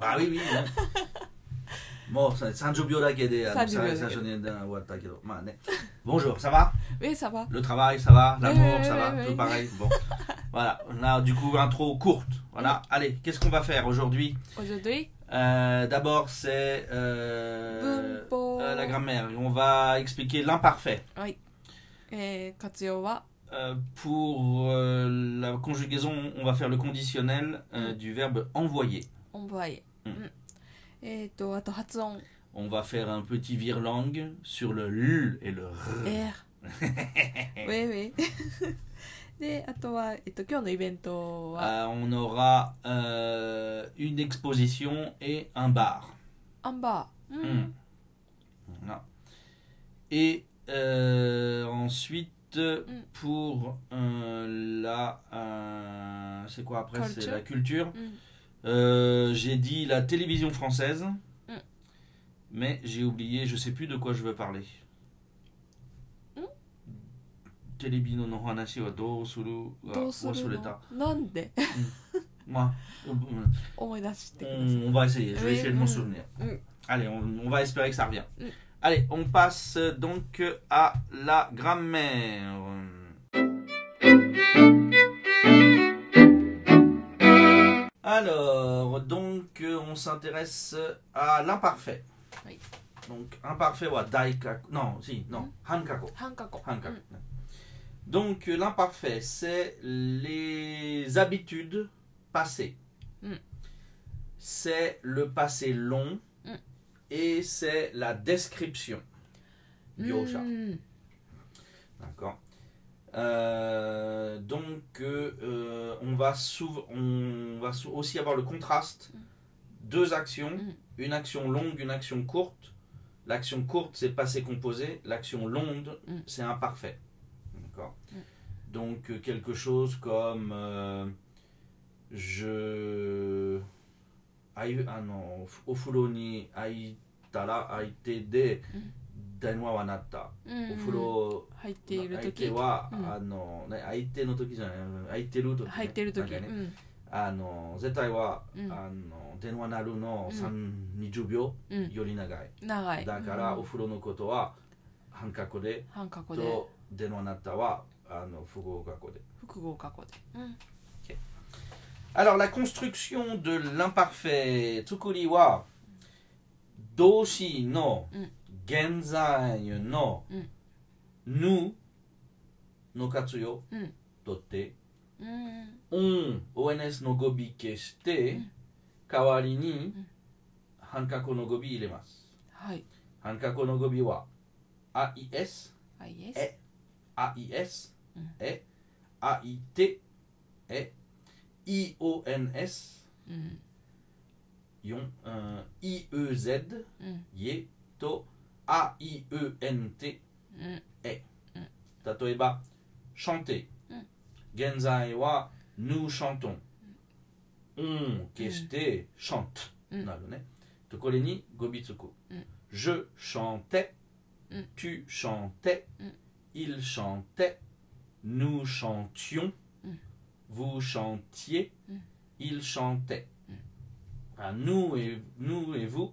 Bah bon, Bonjour, ça va Oui, ça va. Le travail, ça va L'amour, ça va Tout pareil. Bon, voilà. On a du coup intro courte. Voilà. Allez, qu'est-ce qu'on va faire aujourd'hui Aujourd'hui euh, D'abord, c'est euh, euh, la grammaire. On va expliquer l'imparfait. Oui. Et wa pour la conjugaison, on va faire le conditionnel mm. du verbe envoyer. Ouais. Hmm. Hmm. Et oh, toi, On va faire un petit langue sur le L et le R. oui, oui. Et bientôt. Ah. Ah, on aura euh, une exposition et un bar. Un bar. Hmm. Et euh, ensuite, pour euh, la. c'est quoi après C'est la culture. Euh, j'ai dit la télévision française. Mm. Mais j'ai oublié, je sais plus de quoi je veux parler. Mm. Télébino no hanashi wa do suru wa wasureta. Nande. Mm. Moi. Euh, euh, on va essayer, je vais eh essayer de m'en souvenir. Allez, on, on, va espérer que ça revient. Allez, on passe donc à la grammaire. Alors, donc, euh, on s'intéresse à l'imparfait. Donc, imparfait, ou daikaku. Non, si, non, hmm. Hankako. Hankako. Hankako. Hmm. Donc, euh, l'imparfait, c'est les habitudes passées. Hmm. C'est le passé long et c'est la description. Yosha. D'accord. Euh, donc, euh, on va, on va aussi avoir le contraste. Deux actions, mm. une action longue, une action courte. L'action courte, c'est passé composé. L'action longue, mm. c'est imparfait. Mm. Donc, euh, quelque chose comme je. Ah non, Ofuloni Aitala Aitede 電話はなった、うん、お風呂入っている時は、うん、あの相手ての時じゃない空いてる時、ね、入ってる時、ねうん、あの絶対は、あの電話なるの三二十秒より長い、長いだから、お風呂のことは半角で半角で電話なったはあの複合格で複合格で、o k a l o r s la construction de l'imparfait tsukuri wa doshi no、うん現在の「ぬ」の活用とって「うん」ONS の語尾消して代わりに半角の語尾入れます。はい、半角の語尾は「あいえす」「え」「あいえす」「え」「あいて」「え」「いおえんえす」「い EUZ、うん、イと A-I-E-N-T mm. eh. Tatoeba. chanter mm. wa nous chantons on mm, chante Gobitsuku. je chantais tu chantais il chantait nous chantions vous chantiez il chantait ah, nous et nous et vous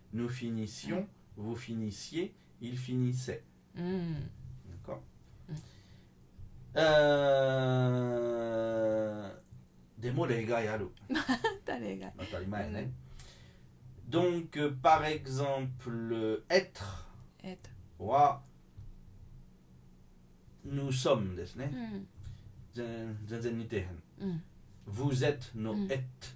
nous finissions, vous finissiez, il finissait. Mm. D'accord les hein. euh... Donc, par exemple, être. Être. Wa, nous sommes, n'est-ce pas hmm. hmm. Vous êtes nos hmm. êtes.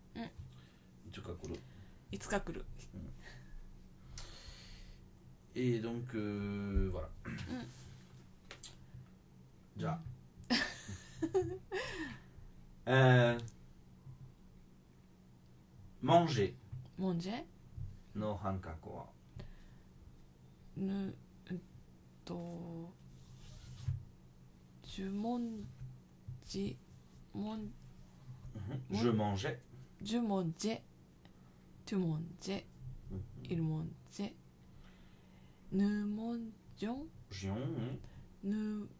Tu いつか来るいつか来る Et donc, euh, voilà. Ja. euh, manger. Manger. No hankaku wa. Nu, to. Je m a n g e o n Je mangeais. Je mangeais. Tumonje. nous Numonjon. nous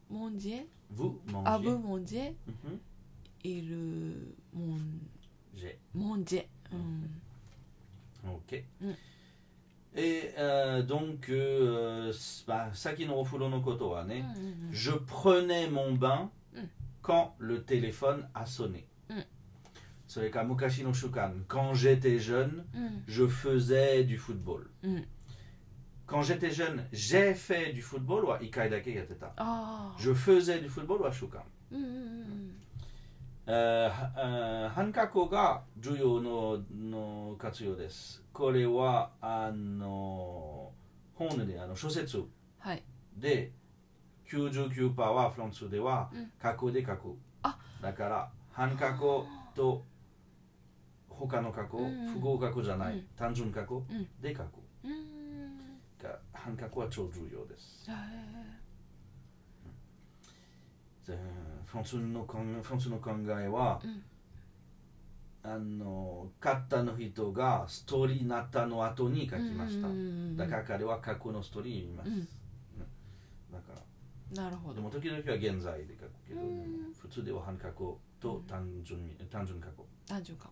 Numonje. Vous mangez. Ah, vous mangez. Ilmonje. Mm-hmm. Monje. Mm-hmm. Ok. Mm. Et euh, donc, euh, ça qui nous refoule nos coto, hein, hein. mm, mm, Je prenais mon bain quand le téléphone a sonné. Mukashi no Shukan. Quand j'étais jeune, mm. je faisais du football. Mm. Quand j'étais jeune, j'ai fait du football ou ikai dake yateta. Oh. Je faisais du football ou shukan. Mm, mm, euh, euh, Hankaku ga juyo no no katsuyo desu. Kore wa ano hon de ano shosetsu. Hai. De 99%はフランスでは過去で過去。だから、半過去と他の過去、不合格じゃない、単純過去で過去が半角は超重要です。フランスの考えは、あの勝ったの人がストーリーになったの後に書きました、だから彼は過去のストーリーを見ます、うん、だからなるほどでも時々は現在で書くけど、普通では半角と単純単純過去単純過去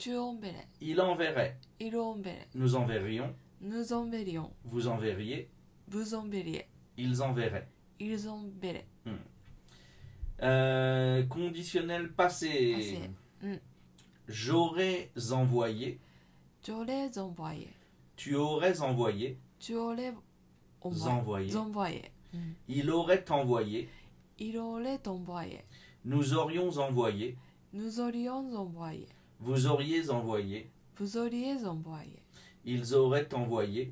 주온베레 Il enverrait. 이로온베레 Nous enverrions. nous enverrions. Vous enverriez. Vous enverriez. Ils enverraient. Ils enverraient. Hmm. Euh, conditionnel passé. Hmm. J'aurais envoyé. J'aurais envoyé. Tu aurais envoyé. Tu aurais envoyé. envoyé. Hmm. Il aurait envoyé. Il aurait envoyé. Nous aurions envoyé. Nous aurions envoyé. Vous auriez envoyé. Vous auriez envoyé. Ils auraient envoyé.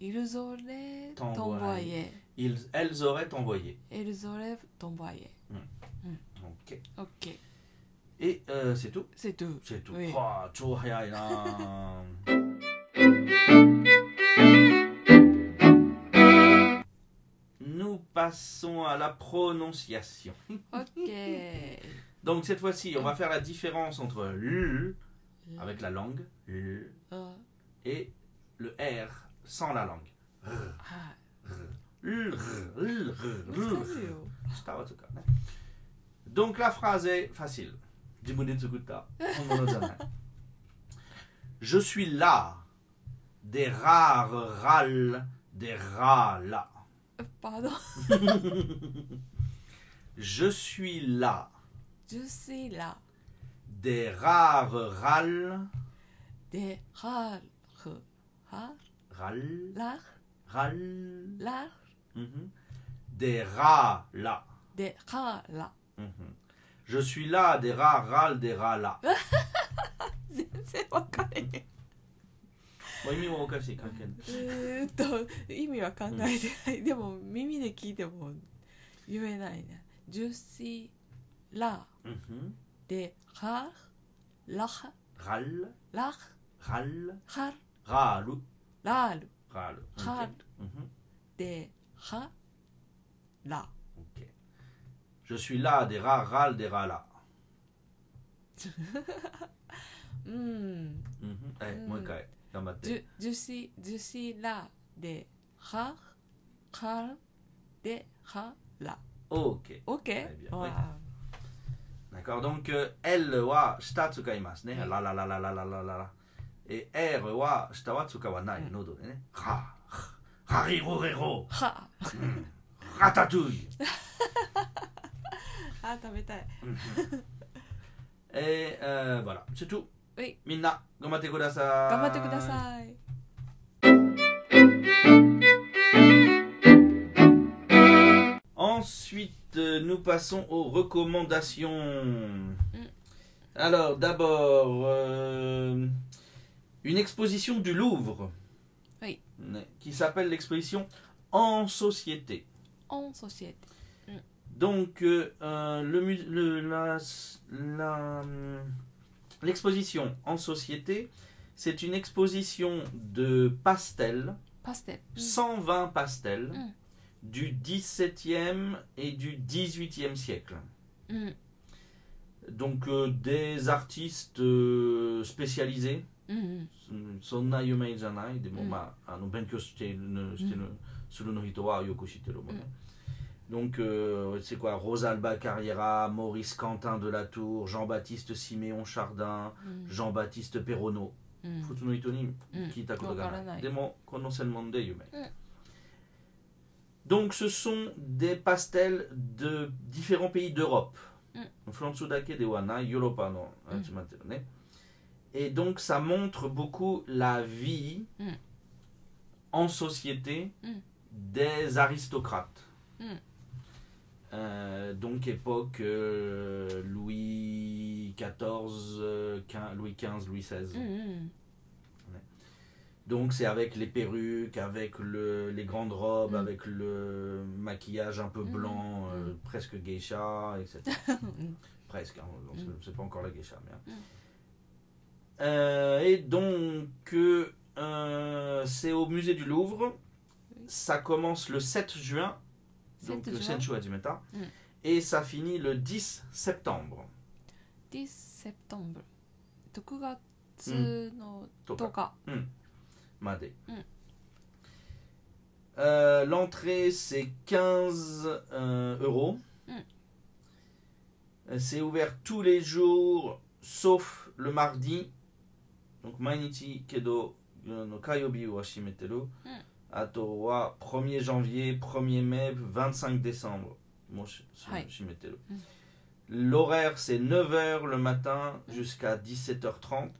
Ils auraient envoyé. Ils, elles auraient envoyé. Elles auraient envoyé. Hmm. Hmm. Ok. Ok. Et euh, c'est tout C'est tout. C'est tout. Oui. Oh, Nous passons à la prononciation. Ok. Donc cette fois-ci, on va mm. faire la différence entre l mm. avec la langue ah. et le r sans la langue. Ah. Donc la phrase est facile. Je suis là des rares râles des râles. Euh, Je suis là je suis là. Des rares râles. Des rares râles. Râles. Des Râles. Mhm. Des rats là. Des rats là. Mhm. Je suis là, des rats râles, des rats là. la. Mhm. Des rar, lach. Ral. Lach. Ral. Har. Ral. Ral. Ral. Ral. Des ral la. Ok. Je suis là, des ra, ral, des ra, la. mm. je, suis, je là, des ra, ral, des ra, la. Ok. Ok. D'accord Donc, L は下使いますね。ララララララララ。え、R は下は使わない。喉でね。は、はりほれほ。は。ラタトゥイ。あ、食べたい。えー、voilà. C'est tout. みんな、頑張ってください。頑張ってください。Ensuite, euh, nous passons aux recommandations. Mm. Alors, d'abord, euh, une exposition du Louvre. Qui s'appelle l'exposition En Société. En Société. Mm. Donc, euh, le, l'exposition En Société, c'est une exposition de pastels. 120 pastels. Mm du 17e et du 18e siècle. Mm. Donc euh, des artistes euh, spécialisés. Mm-hmm. Sonna janai, de mm. ah, mm. mo Donc euh, c'est quoi Rosalba Carriera, Maurice Quentin de la Tour, Jean-Baptiste Siméon Chardin, Jean-Baptiste Perronneau. Futu no hito ni kita koto ga nai. Demo kono senmon de yumei. Donc ce sont des pastels de différents pays d'Europe. Mm. Hein, mm. Et donc ça montre beaucoup la vie mm. en société mm. des aristocrates. Euh, donc époque euh, Louis XIV, euh, Louis XV, Louis XVI. Donc c'est avec les perruques, avec le, les grandes robes, mm. avec le maquillage un peu mm. blanc, mm. Euh, presque geisha, etc. presque, hein, on pas encore la geisha. Mais, hein. euh, et donc euh, euh, c'est au musée du Louvre, ça commence le 7 juin, 7 donc juin. le Senchu Hajimeta, et ça finit le 10 septembre. 10 septembre. 6月の10 Mm. Euh, l'entrée c'est 15 euh, euros. Mm. Euh, c'est ouvert tous les jours sauf le mardi. Donc, mainichi kedo no kayobi wa shimeteru. 1er mm. janvier, 1er mai, 25 décembre. L'horaire c'est 9h le matin jusqu'à 17h30.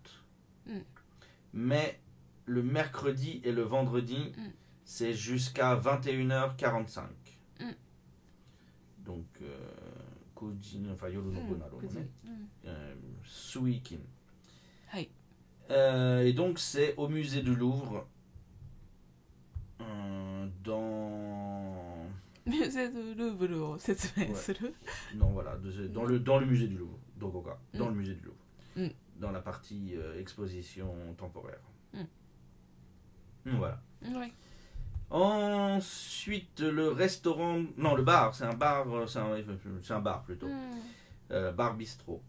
Mais le mercredi et le vendredi, mm. c'est jusqu'à 21h45. Mm. Donc, euh, enfin, mm. euh, euh, Et donc, c'est au musée du Louvre. dans. Musée du Louvre, c'est Non, voilà, dans, le, dans le musée du Louvre, dans le musée du Louvre, dans la partie exposition temporaire. Hmm, voilà. Ouais. Ensuite, le restaurant. Non, le bar. C'est un bar. Euh, c'est un, bar plutôt. Hmm. Euh, bar bistrot.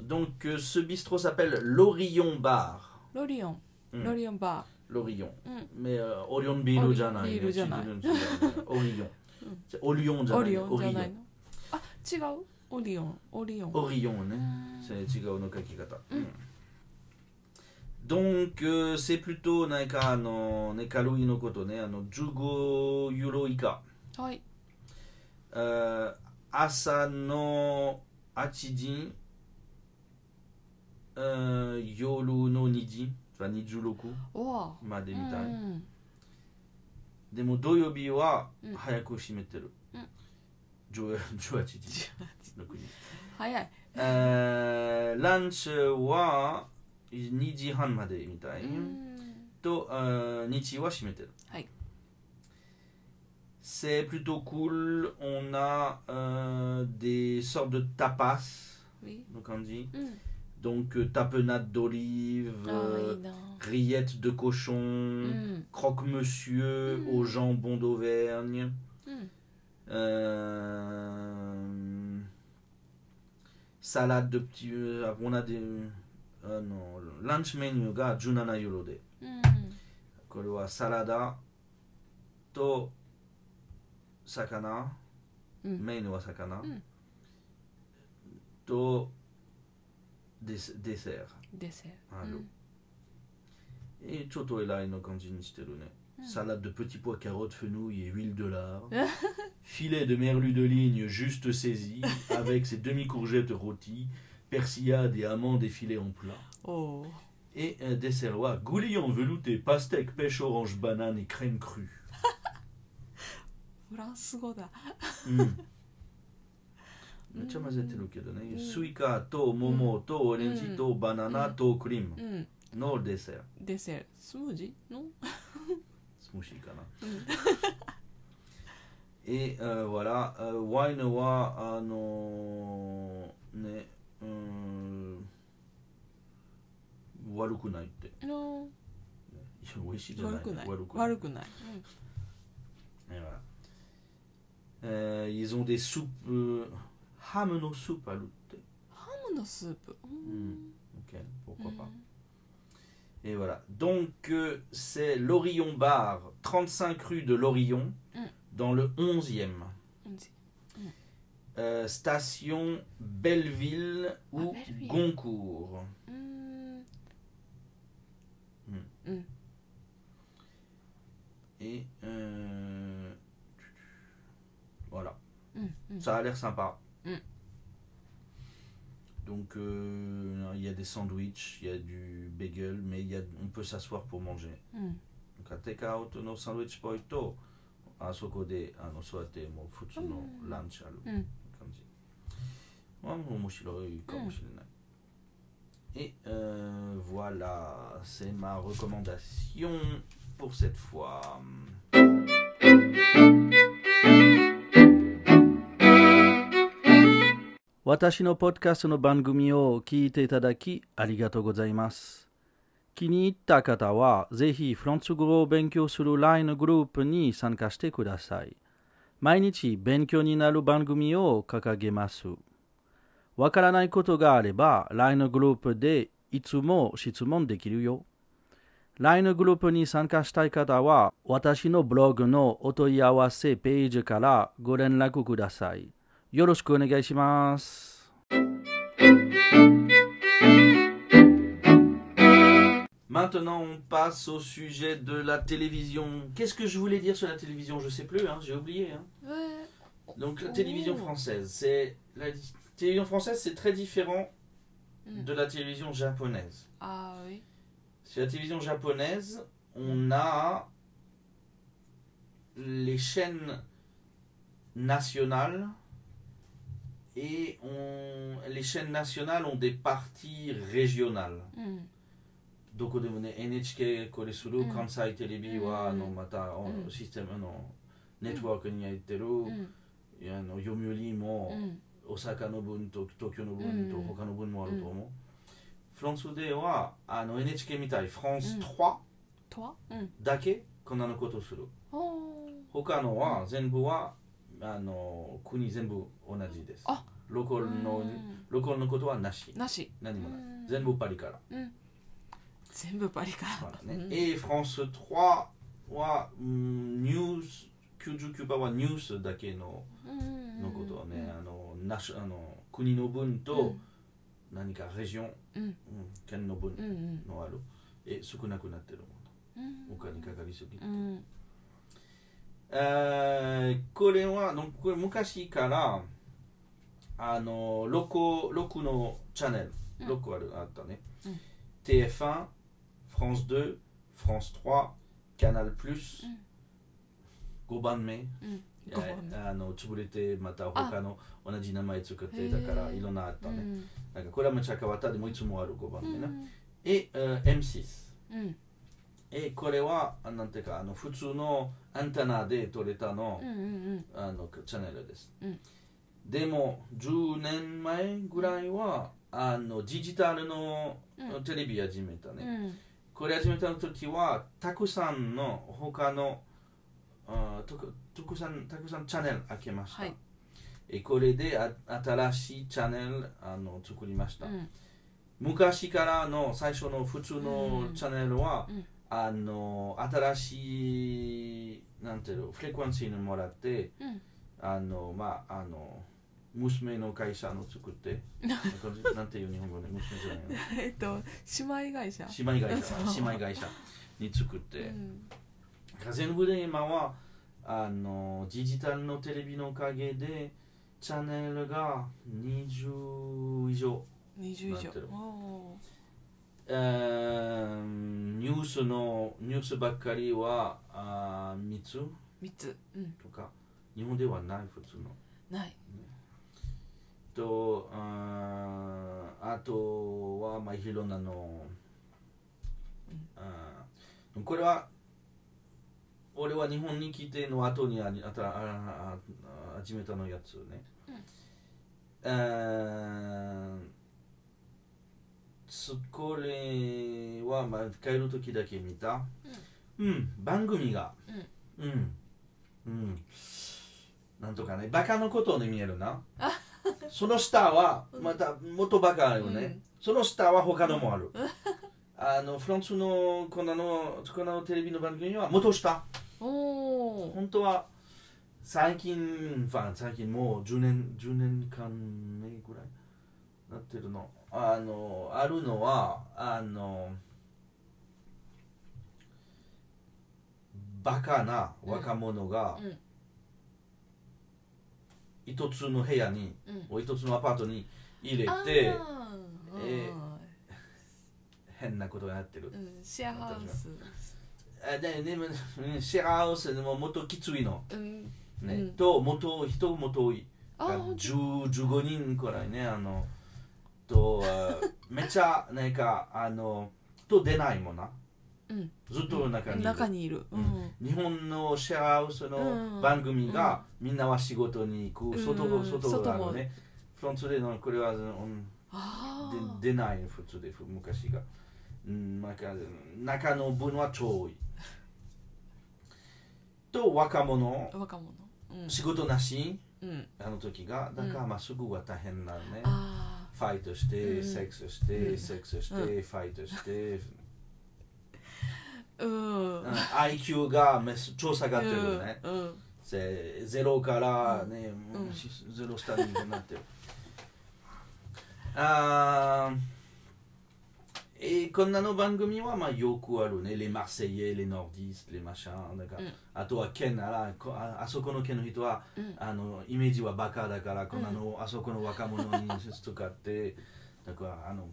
Donc, euh, ce bistrot s'appelle l'Orion Bar. L'Orion. Hmm. L'Orion Bar. L'Orion. Mm. Mais euh, Orion Bino Janai. Euh, Orion. Orion Janai. Orion. Ah, Orion. Orion. Orion. Hein. C'est Orion. Donc, euh, c'est plutôt なんかのね、カロリのことね、あの15ユーロ以下。はい。Uh, 朝の8時、uh, 夜の2時、26までみたい。でも土曜日は早く閉めてる。うん、18時。早い。Uh, ランチは C'est plutôt cool. On a euh, des sortes de tapas, mm. donc on dit. Donc tapenade d'olive, oh, de cochon, mm. croque-monsieur mm. aux au jambon d'Auvergne. Euh, salade de petits... on a des lunch menu to 17 main wa est to dessert ne Salade de petits pois, carottes, fenouil et huile de lard. Filet de merlu de ligne juste saisi, avec ses demi-courgettes rôties, persillade et amandes effilées en plat. Oh. Et un dessert goulillon velouté, pastèque, pêche orange, banane et crème crue. mm. Suika, to, hmm. momo, to, hmm. orange, to, banana, to, cream. No dessert. Dessert. Smoothie, non Smoothie, quand même. Et euh, voilà, euh, wine wa, ano, ah ils ont des soupes. à euh, Ham Ok, pourquoi pas. Et voilà. Donc, euh, c'est l'Orion Bar, 35 rue de l'Orion, mm. dans le 11e. Euh, station Belleville ou ah, Goncourt. Mm. Mm. Et euh, voilà. Mm, mm. Ça a l'air sympa. Donc euh, il y a des sandwichs, il y a du bagel, mais y a, on peut s'asseoir pour manger. Donc take out no sandwich poito. À ce côté, à nos soate, mon foutu no lunch je l'eau. 面白いかもしれない。Et euh, voilà, c'est ma recommandation pour cette fois. «私のポッカスの番組を聞いていただきありがとうございます。気に入った方は、ぜひフランス語を勉強する LINE グループに参加してください。毎日勉強になる番組を掲げます。Wakaranay Koto gareba, Line Group de itsumo shitsumon de Kirio. Line Group ni Sankastai katawa, Watashi no blog no otoyawase page kara goren laku kudasai. Yoroshkou onegaishimas. Maintenant on passe au sujet de la télévision. Qu'est-ce que je voulais dire sur la télévision? Je sais plus, hein. j'ai oublié. Hein. Donc la télévision oh. française, c'est la télévision française, c'est très différent hmm. de la télévision japonaise. Ah oui. Sur la télévision japonaise, on a les chaînes nationales et on, les chaînes nationales ont des parties régionales. Donc on a NHK, Koresuru, hmm. Kansai Telebi, wa hmm, no mata système non, network ni aiteru, ya no yomiuri mo 大阪の分と東京の分と他の分もあると思う、フランスではあの NHK みたいフランス3、だけこんなのことする、他のは全部はあの国全部同じですあロコルの、ロコルのことはなしなし何もない、全部パリから、全部パリから、ねえフランス3は、うん、ニュース99%はニュースだけの,、のことねあのなしあの国の分と何かレジオン、うん、県の分のある、え少なくなってるもの、お金かかりすぎて、えー、これはのこれ昔からあの 6, 6のチャンネル6個あるあったね、TF1 France 2 France 3 Canal Plus、5番目、あの潰れてまた他の同じ名前作ってだからいろんなあったね、うん、なんかこれはめちゃかわったでもいつもある5番目な、え、うん、M6、うん、えこれはなんていうかあの普通のアンテナで撮れたの,、うううんんん、あのチャンネルです、うん、でも10年前ぐらいはあのデジタルのテレビ始めたね、うんこれ始めた時はたくさんの他のあとたくさんたくさんチャンネル開けました、はい、えこれであ新しいチャンネルあの作りました、うん、昔からの最初の普通のチャンネルは、うん、あの新しいなんていうフレクエンシーにもらって、うん、あのまああの娘の会社の作って なんていう日本語で娘じゃないの えっと姉妹会社姉妹会社 姉妹会社に作って、うん、全部で今はあのデジタルのテレビのおかげでチャンネルが20以上20以上ニュースのニュースばっかりはあ3つ三つ、うん、とか日本ではない普通のない、ね、とああとはまあいろんなの、うん、あこれは俺は日本に来ての後にああたああ始めたのやつね、うん、これは、まあ、帰る時だけ見た、うん、うん、番組がうん、うん、なんとかねバカのことに見えるな その下はまた元バカよね、うん、その下は他のもあるあのフランスのこんなのこんなのテレビの番組は元下お本当は最近、まあ、最近もう10年 ,10 年間目ぐらいなってるのあのあるのはあのバカな若者が一つの部屋に、うん、一つのアパートに入れて、えー、変なことになってる、うん、シェアハウスででねシェアハウスでももっときついの、ね、うん、と元人も遠い15人くらいねあのと めっちゃなんかあのと出ないもんな、うん、ずっと中にいる,、中にいる、うん、日本のシェアハウスの番組が、みんなは仕事に行く外,、う外側のねフランスでのこれは、うん、で出ない普通で昔が、うん、なんか中の分は超多いと若者若者、うん、仕事なし、うん、あの時がだからまっすぐは大変なのね、ファイトして、セックスして、セックスして、ファイトして、うん、IQ がめっち下がってるね、うん、ゼロからね、ゼロ下になってるああ Et comme nano bangumi wa ma yoku aru ne, les Marseillais, les Nordistes, les machins, d'accord. Ato wa ken, ara, a soko no ken no hito wa, ano, imeji wa baka da kara, このあそこの若者にとかって、だからあの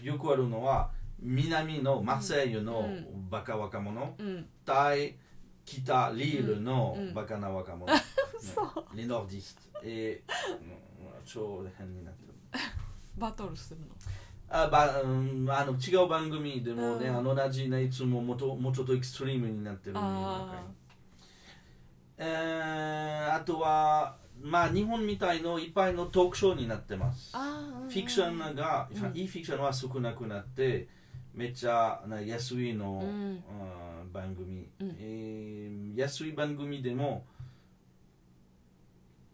よくあるのは南のマセイユのバカ若者、うん、タイ北リールのバカな若者、うんうん、リノーディスト、えー、超変になってる。バトルするのあば、うん、あの違う番組でもね、うん、あの同じないつももともうちょっとエクストリームになってる、ね、あ,、えー、あとはまあ日本みたいのいっぱいのトークショーになってます、うん、フィクションが、うん、いいフィクションは少なくなってめっちゃな安いの、うん、番組、うん、えー、安い番組でも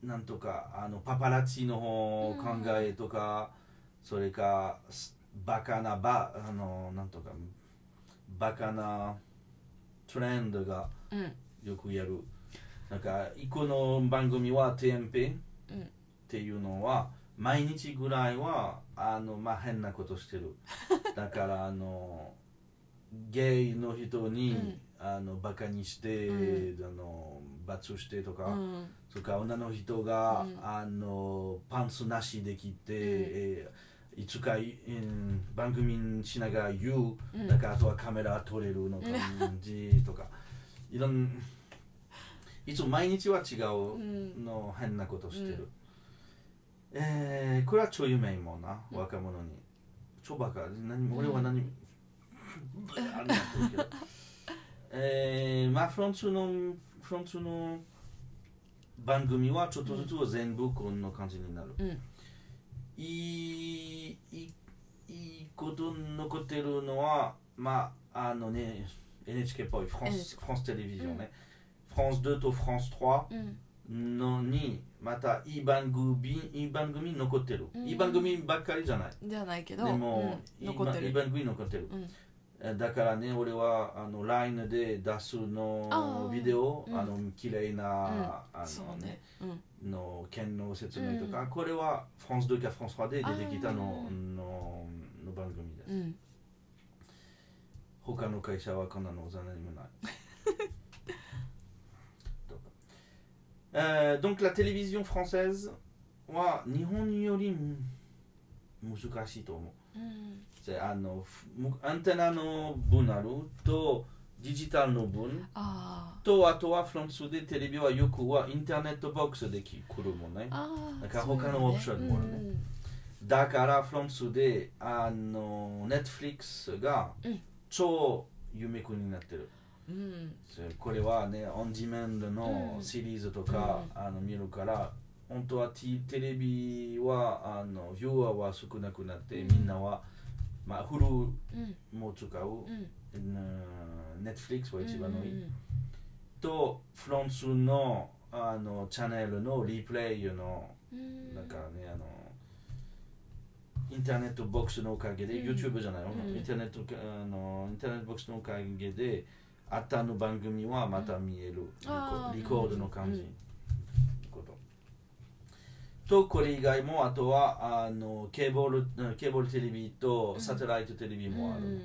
なんとかあのパパラッチの考えとか、それかバカなバあのなんとかバカなトレンドがよくやる、うん、なんかこの番組は TMP っていうのは、毎日ぐらいはあの、まあ、変なことしてるだからあのゲイの人に、うん、あのバカにして、うん、あの罰してとか、うん、そか女の人が、あのパンツなしできて、えーいつか、うん、番組しながら言う、うん、かあとはカメラ撮れるの感じとか いろんいつも毎日は違うの変なことしてる、うん、えー、これは超有名もな若者に、超バカ何俺は何うん、あれけど えー、まあフランスのフランスの番組はちょっとずつ全部こんな感じになる、うんいいいいこと残ってるのはまああのね NHK っぽいフランス、うん、フランステレビジョンね、うん、フランス2とフランス3のに、またいい番組いい番組残ってる、うん、いい番組ばっかりじゃないじゃないけどでも、うん、残ってるいい番組残ってる、うん、だからね俺はあの LINE で出すのビデオあの綺麗な、あのね、うねの県の説明とか、うん、これはフランス2かフランス3で出てきたののの番組です、うん、他の会社はこんなの何もない Euh, donc la télévision française wa nihon yori m u s u k a s h i to omo. あのアンテナの分あるとデジタルの分とあとはフランスでテレビはよくはインターネットボックスで来るもんねだから他のオプションもあるね、うん、だからフランスであのネットフリックスが超有名になってる、うん、これはねオンディメンドのシリーズとか、うん、あの見るから本当はテレビはあのビューアーは少なくなって、みんなは、まあ、フルも使う、ネットフリックスは一番のいい、うんとフランスのあのチャンネルのリプレイの、うん、なんかねあのインターネットボックスのおかげで、うん、YouTube じゃないの、うん、インターネットあのインターネットボックスのおかげであったの番組はまた見える、うん、リコードの感じ、とこれ以外もあとはあのケーブルケーブルテレビとサテライトテレビもある、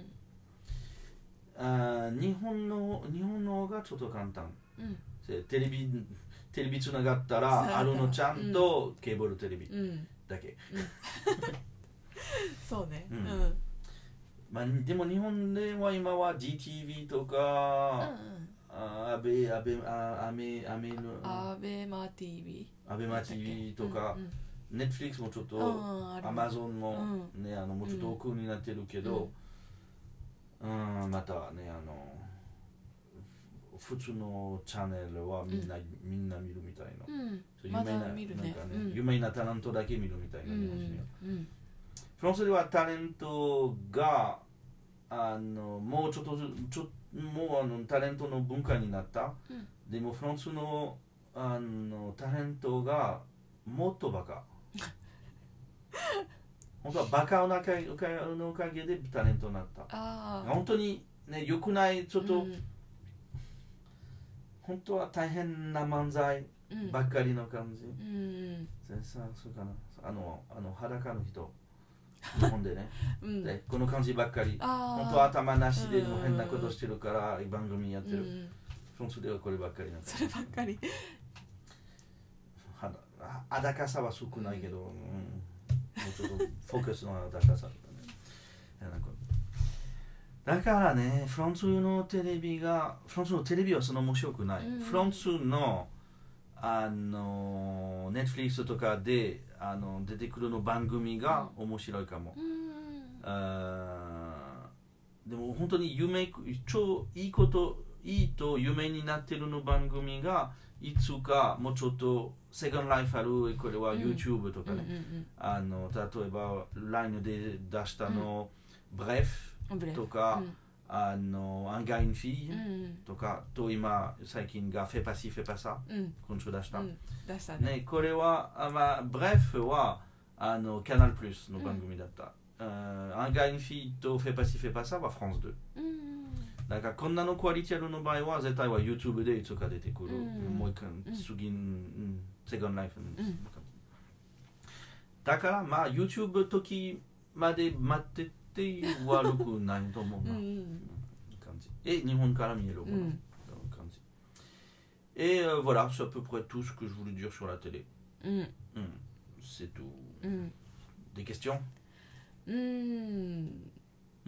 あ日本の日本のがちょっと簡単、うん、テレビテレビつながったらあるのちゃんと、ケーブルテレビだけ、そうね、うんまあ、でも日本では今は GTV とか、アベアベアアメアメアベマ TV アベマ TV とか、ネットフリックスもちょっと、アマゾンも、ねあのもうちょっと奥になってるけど、うんまたねあの普通のチャンネルはみんな、うん、みんな見るみたいな、有名な、なタレントだけ見るみたいな日本人は、フランスではタレントがあのもうちょっとちょもうあのタレントの文化になった、でもフランスのあのタレントがもっとバカ 本当はバカののおかげでタレントになった本当にねよくないちょっと、うん、本当は大変な漫才ばっかりの感じ、うん、そそうかなあのあの裸の人日本でね、うん、でこの感じばっかり本当は頭なしで変なことしてるから番組やってる、うん、それはこればっかりなそればっかり裸さは少ないけど、うんうちょっとフォーカスの出ささったねなんかだからねフランスのテレビがフランスのテレビはそんな面白くない、うん、フランスのあのネットフリックスとかであの出てくるの番組が面白いかも、うん、あでも本当に夢超いいこといいと夢になってるの番組がいつかもうちょっとセカンドライフあるこれは YouTube とかね、あの例えば LINE で出したの、ブレフとか、あのアンガインフィーとか、と今最近がフェパシフェパサ、うん、今週出した、出したねこれはあ、まあ、ブレフはあのキャナルプルスの番組だった、うん、アンガインフィーとフェパシフェパサはフランス2、んかこんなのクオリティアルの場合は絶対は YouTube でいつか出てくる、うん、もう一回次、うん Second mm. ma YouTube mm, mm. Et euh, voilà, c'est à peu près tout ce que je voulais dire sur la télé. C'est tout. Des questions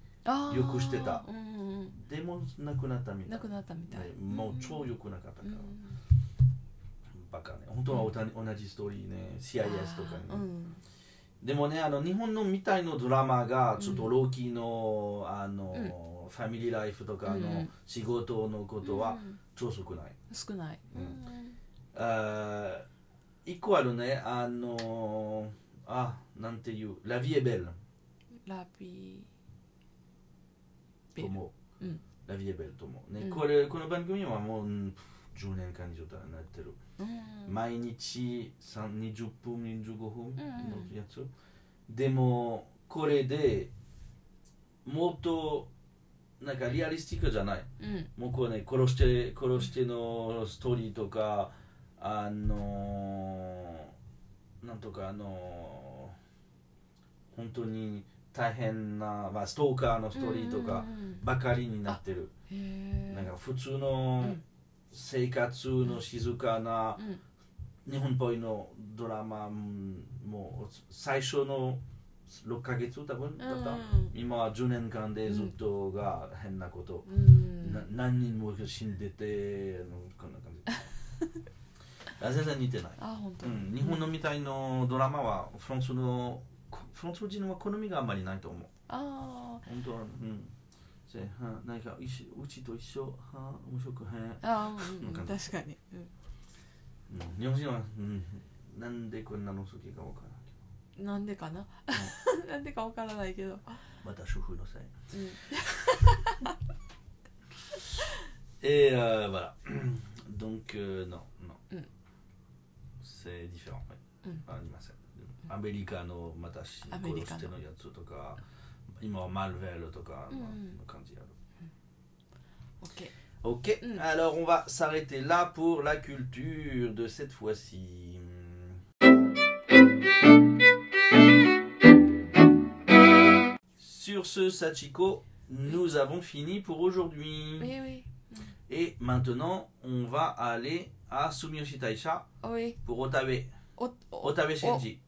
よくしてた、うんうん、でもなくなったみたいなくなったみたい、ね、もう超よくなかったから、うん、バカね本当はおた、同じストーリーね CIS とかね、うん、でもねあの日本のみたいのドラマがちょっとローキーの、あの、ファミリーライフとかの仕事のことは超少ない、少ない、うん、あ一個あるねあのあなんていうラビエベルラビーと思う、うん、ラビエベルと思う、ね、うん、これこの番組はもう10年間以上なってる、うん、毎日20分25分のやつ、うんうん、でもこれでもっとなんかリアリスティックじゃない、もうこうね殺して殺してのストーリーとかあのなんとかあの本当に大変な、まあ、ストーカーのリ人とかばかりになってる、なんか普通の生活の静かな日本っぽいのドラマも最初の6ヶ月多分だった、今は10年間でずっとが変なこと、何人も死んでてこんな感じ 全然似てないあ本当、うん、日本のみたいのドラマはフランスのフランス人は好みがあんまりないと思う。ああ。本当は、うん。じゃあ、なんか、うちと一緒、は面白くへん。ああ、確かに。うん、日本人は、うん、なんでこんなの好きかわからんけど。なんでかな、うん、なんでかわからないけど。また主婦のせい。うん、え t euh, voilà. Donc, euh, non, non. Mm. C'est アメリカのまたし殺してのやつとか今はマルベルとかの感じやる、OK Ok, alors on va s'arrêter là pour la culture de cette fois-ci. Sur ce, Sachiko, nous avons fini pour aujourd'hui. Oui, oui. Et maintenant, on va aller à Sumiyoshi Taisha pour Otabe. Otabe Shinji. Oh.